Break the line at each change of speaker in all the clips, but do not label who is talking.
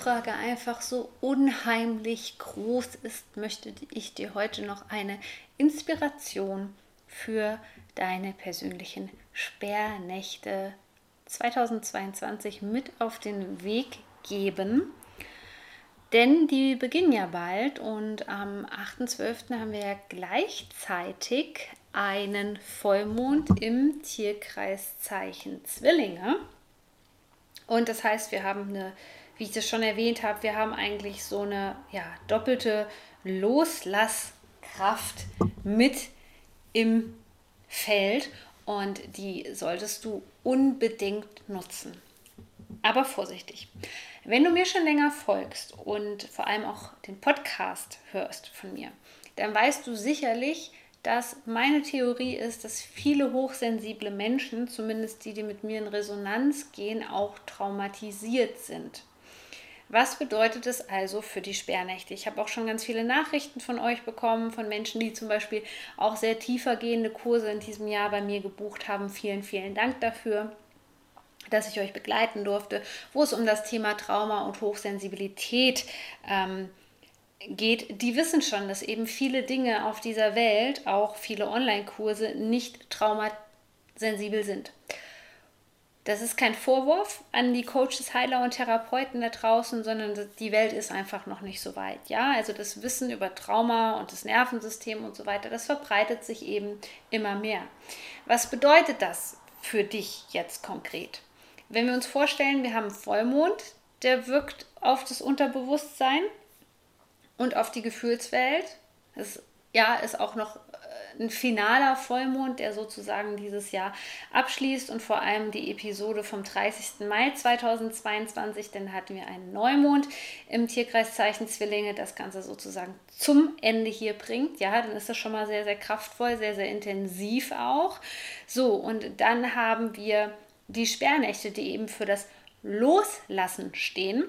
Nachfrage einfach so unheimlich groß ist, möchte ich dir heute noch eine Inspiration für deine persönlichen Sperrnächte 2022 mit auf den Weg geben. Denn die beginnen ja bald und am 8.12. haben wir ja gleichzeitig einen Vollmond im Tierkreiszeichen Zwillinge. Und das heißt, wir haben eine wie ich das schon erwähnt habe, wir haben eigentlich so eine ja, doppelte Loslasskraft mit im Feld und die solltest du unbedingt nutzen. Aber vorsichtig. Wenn du mir schon länger folgst und vor allem auch den Podcast hörst von mir, dann weißt du sicherlich, dass meine Theorie ist, dass viele hochsensible Menschen, zumindest die, die mit mir in Resonanz gehen, auch traumatisiert sind. Was bedeutet es also für die Sperrnächte? Ich habe auch schon ganz viele Nachrichten von euch bekommen, von Menschen, die zum Beispiel auch sehr tiefergehende Kurse in diesem Jahr bei mir gebucht haben. Vielen, vielen Dank dafür dass ich euch begleiten durfte, wo es um das Thema Trauma und Hochsensibilität ähm, geht, die wissen schon, dass eben viele Dinge auf dieser Welt, auch viele Online-Kurse, nicht traumasensibel sind. Das ist kein Vorwurf an die Coaches, Heiler und Therapeuten da draußen, sondern die Welt ist einfach noch nicht so weit. Ja, also das Wissen über Trauma und das Nervensystem und so weiter, das verbreitet sich eben immer mehr. Was bedeutet das für dich jetzt konkret? Wenn wir uns vorstellen, wir haben Vollmond, der wirkt auf das Unterbewusstsein und auf die Gefühlswelt. Das ja, ist auch noch ein finaler Vollmond, der sozusagen dieses Jahr abschließt und vor allem die Episode vom 30. Mai 2022, denn hatten wir einen Neumond im Tierkreiszeichen Zwillinge, das Ganze sozusagen zum Ende hier bringt. Ja, dann ist das schon mal sehr, sehr kraftvoll, sehr, sehr intensiv auch. So, und dann haben wir die Sperrnächte, die eben für das Loslassen stehen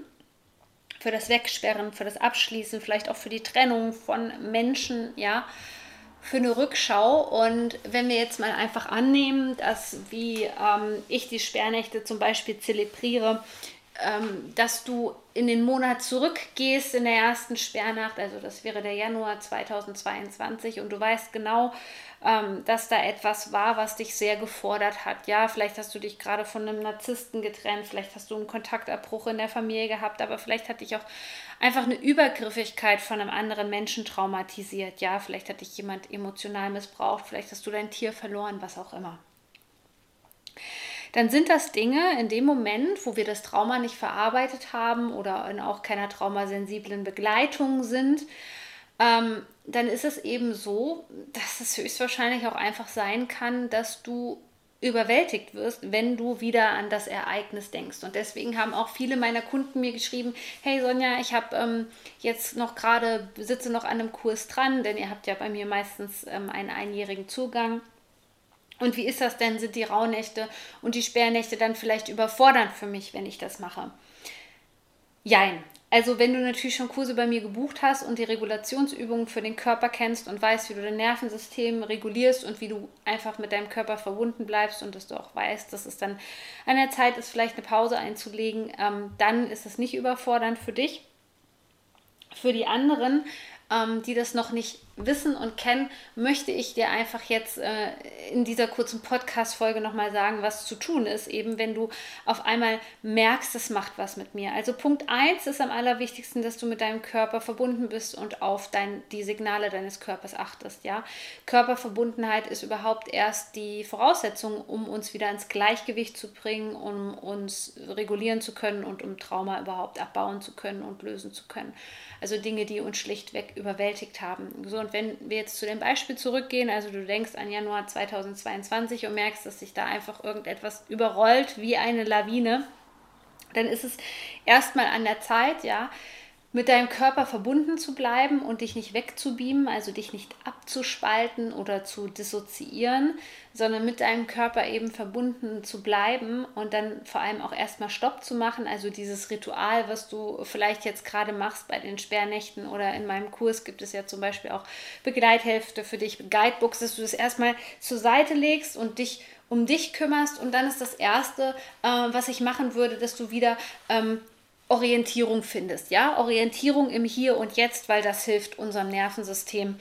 für das Wegsperren, für das Abschließen, vielleicht auch für die Trennung von Menschen, ja, für eine Rückschau. Und wenn wir jetzt mal einfach annehmen, dass wie ähm, ich die Sperrnächte zum Beispiel zelebriere, ähm, dass du in den Monat zurückgehst in der ersten Sperrnacht, also das wäre der Januar 2022 und du weißt genau, ähm, dass da etwas war, was dich sehr gefordert hat. Ja, vielleicht hast du dich gerade von einem Narzissten getrennt, vielleicht hast du einen Kontaktabbruch in der Familie gehabt, aber vielleicht hat dich auch einfach eine Übergriffigkeit von einem anderen Menschen traumatisiert. Ja, vielleicht hat dich jemand emotional missbraucht, vielleicht hast du dein Tier verloren, was auch immer dann sind das Dinge in dem Moment, wo wir das Trauma nicht verarbeitet haben oder in auch keiner traumasensiblen Begleitung sind, ähm, dann ist es eben so, dass es höchstwahrscheinlich auch einfach sein kann, dass du überwältigt wirst, wenn du wieder an das Ereignis denkst. Und deswegen haben auch viele meiner Kunden mir geschrieben, hey Sonja, ich habe ähm, jetzt noch gerade, sitze noch an einem Kurs dran, denn ihr habt ja bei mir meistens ähm, einen einjährigen Zugang. Und wie ist das denn? Sind die Rauhnächte und die Sperrnächte dann vielleicht überfordernd für mich, wenn ich das mache? Jein. Also wenn du natürlich schon Kurse bei mir gebucht hast und die Regulationsübungen für den Körper kennst und weißt, wie du dein Nervensystem regulierst und wie du einfach mit deinem Körper verbunden bleibst und dass du auch weißt, dass es dann an der Zeit ist, vielleicht eine Pause einzulegen, ähm, dann ist es nicht überfordernd für dich. Für die anderen ähm, die das noch nicht wissen und kennen, möchte ich dir einfach jetzt äh, in dieser kurzen Podcast-Folge nochmal sagen, was zu tun ist, eben wenn du auf einmal merkst, es macht was mit mir. Also Punkt 1 ist am allerwichtigsten, dass du mit deinem Körper verbunden bist und auf dein, die Signale deines Körpers achtest. Ja? Körperverbundenheit ist überhaupt erst die Voraussetzung, um uns wieder ins Gleichgewicht zu bringen, um uns regulieren zu können und um Trauma überhaupt abbauen zu können und lösen zu können. Also Dinge, die uns schlichtweg überwältigt haben. So, wenn wir jetzt zu dem Beispiel zurückgehen, also du denkst an Januar 2022 und merkst, dass sich da einfach irgendetwas überrollt wie eine Lawine, dann ist es erstmal an der Zeit, ja, mit deinem Körper verbunden zu bleiben und dich nicht wegzubeamen, also dich nicht abzuspalten oder zu dissoziieren, sondern mit deinem Körper eben verbunden zu bleiben und dann vor allem auch erstmal Stopp zu machen, also dieses Ritual, was du vielleicht jetzt gerade machst bei den Sperrnächten oder in meinem Kurs gibt es ja zum Beispiel auch Begleithälfte für dich, Guidebooks, dass du das erstmal zur Seite legst und dich um dich kümmerst. Und dann ist das Erste, äh, was ich machen würde, dass du wieder ähm, Orientierung findest. Ja, Orientierung im Hier und Jetzt, weil das hilft unserem Nervensystem,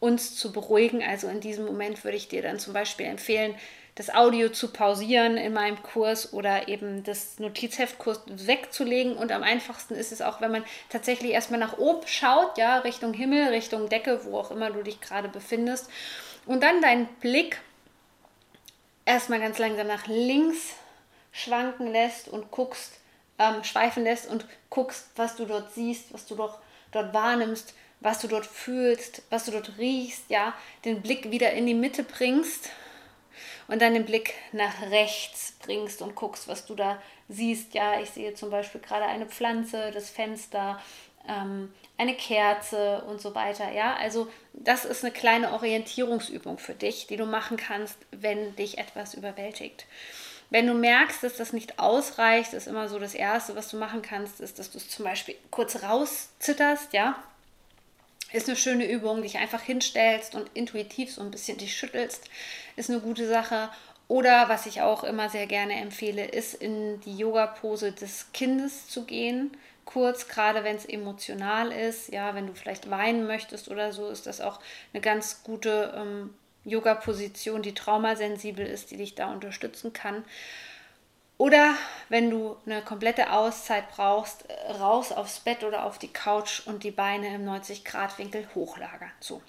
uns zu beruhigen. Also in diesem Moment würde ich dir dann zum Beispiel empfehlen, das Audio zu pausieren in meinem Kurs oder eben das Notizheftkurs wegzulegen. Und am einfachsten ist es auch, wenn man tatsächlich erstmal nach oben schaut, ja, Richtung Himmel, Richtung Decke, wo auch immer du dich gerade befindest. Und dann deinen Blick erstmal ganz langsam nach links schwanken lässt und guckst, ähm, schweifen lässt und guckst, was du dort siehst, was du doch dort wahrnimmst, was du dort fühlst, was du dort riechst, ja, den Blick wieder in die Mitte bringst und dann den Blick nach rechts bringst und guckst, was du da siehst. Ja, ich sehe zum Beispiel gerade eine Pflanze, das Fenster, ähm, eine Kerze und so weiter. Ja, also das ist eine kleine Orientierungsübung für dich, die du machen kannst, wenn dich etwas überwältigt. Wenn du merkst, dass das nicht ausreicht, ist immer so das Erste, was du machen kannst, ist, dass du es zum Beispiel kurz rauszitterst, ja. Ist eine schöne Übung, dich einfach hinstellst und intuitiv so ein bisschen dich schüttelst, ist eine gute Sache. Oder was ich auch immer sehr gerne empfehle, ist in die Yoga-Pose des Kindes zu gehen. Kurz, gerade wenn es emotional ist, ja, wenn du vielleicht weinen möchtest oder so, ist das auch eine ganz gute ähm, Yoga-Position, die traumasensibel ist, die dich da unterstützen kann. Oder wenn du eine komplette Auszeit brauchst, raus aufs Bett oder auf die Couch und die Beine im 90-Grad-Winkel hochlagern. So.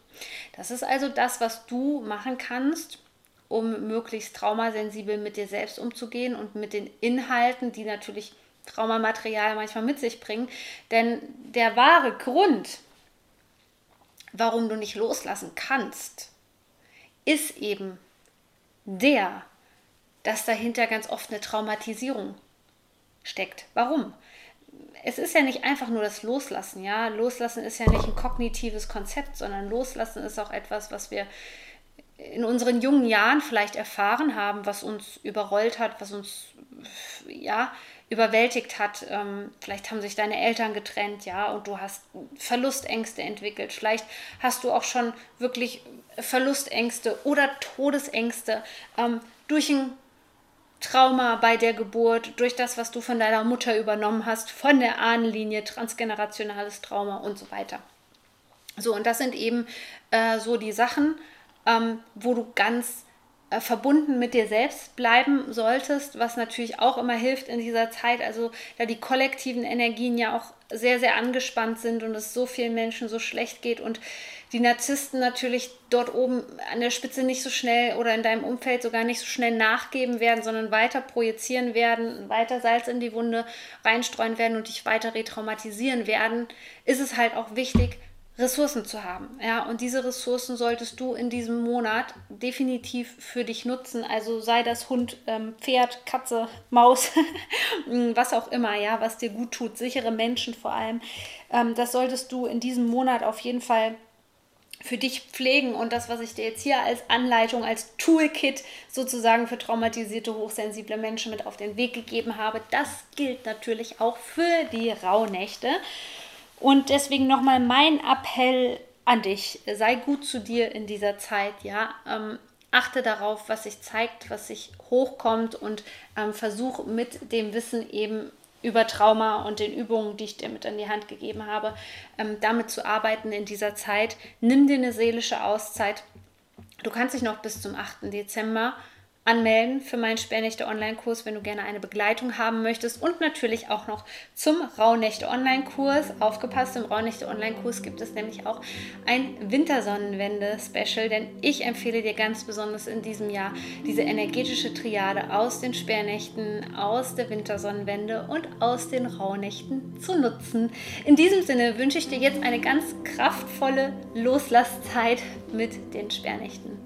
Das ist also das, was du machen kannst, um möglichst traumasensibel mit dir selbst umzugehen und mit den Inhalten, die natürlich Traumamaterial manchmal mit sich bringen. Denn der wahre Grund, warum du nicht loslassen kannst, ist eben der, dass dahinter ganz oft eine Traumatisierung steckt. Warum? Es ist ja nicht einfach nur das Loslassen, ja. Loslassen ist ja nicht ein kognitives Konzept, sondern Loslassen ist auch etwas, was wir in unseren jungen Jahren vielleicht erfahren haben, was uns überrollt hat, was uns ja überwältigt hat. Ähm, vielleicht haben sich deine Eltern getrennt, ja, und du hast Verlustängste entwickelt. Vielleicht hast du auch schon wirklich Verlustängste oder Todesängste ähm, durch ein Trauma bei der Geburt, durch das, was du von deiner Mutter übernommen hast, von der Ahnenlinie, transgenerationales Trauma und so weiter. So, und das sind eben äh, so die Sachen, ähm, wo du ganz verbunden mit dir selbst bleiben solltest, was natürlich auch immer hilft in dieser Zeit, also da die kollektiven Energien ja auch sehr, sehr angespannt sind und es so vielen Menschen so schlecht geht und die Narzissten natürlich dort oben an der Spitze nicht so schnell oder in deinem Umfeld sogar nicht so schnell nachgeben werden, sondern weiter projizieren werden, weiter Salz in die Wunde reinstreuen werden und dich weiter retraumatisieren werden, ist es halt auch wichtig, Ressourcen zu haben. Ja, und diese Ressourcen solltest du in diesem Monat definitiv für dich nutzen. Also sei das Hund, ähm, Pferd, Katze, Maus, was auch immer, ja, was dir gut tut, sichere Menschen vor allem. Ähm, das solltest du in diesem Monat auf jeden Fall für dich pflegen und das, was ich dir jetzt hier als Anleitung, als Toolkit sozusagen für traumatisierte, hochsensible Menschen mit auf den Weg gegeben habe, das gilt natürlich auch für die Rauhnächte. Und deswegen nochmal mein Appell an dich. Sei gut zu dir in dieser Zeit, ja. Ähm, achte darauf, was sich zeigt, was sich hochkommt und ähm, versuch mit dem Wissen eben über Trauma und den Übungen, die ich dir mit an die Hand gegeben habe, ähm, damit zu arbeiten in dieser Zeit. Nimm dir eine seelische Auszeit. Du kannst dich noch bis zum 8. Dezember anmelden für meinen Sperrnächte Online-Kurs, wenn du gerne eine Begleitung haben möchtest und natürlich auch noch zum Rauhnächte Online-Kurs. Aufgepasst, im Rauhnächte Online-Kurs gibt es nämlich auch ein Wintersonnenwende-Special, denn ich empfehle dir ganz besonders in diesem Jahr diese energetische Triade aus den Sperrnächten, aus der Wintersonnenwende und aus den Rauhnächten zu nutzen. In diesem Sinne wünsche ich dir jetzt eine ganz kraftvolle Loslaszeit mit den Sperrnächten.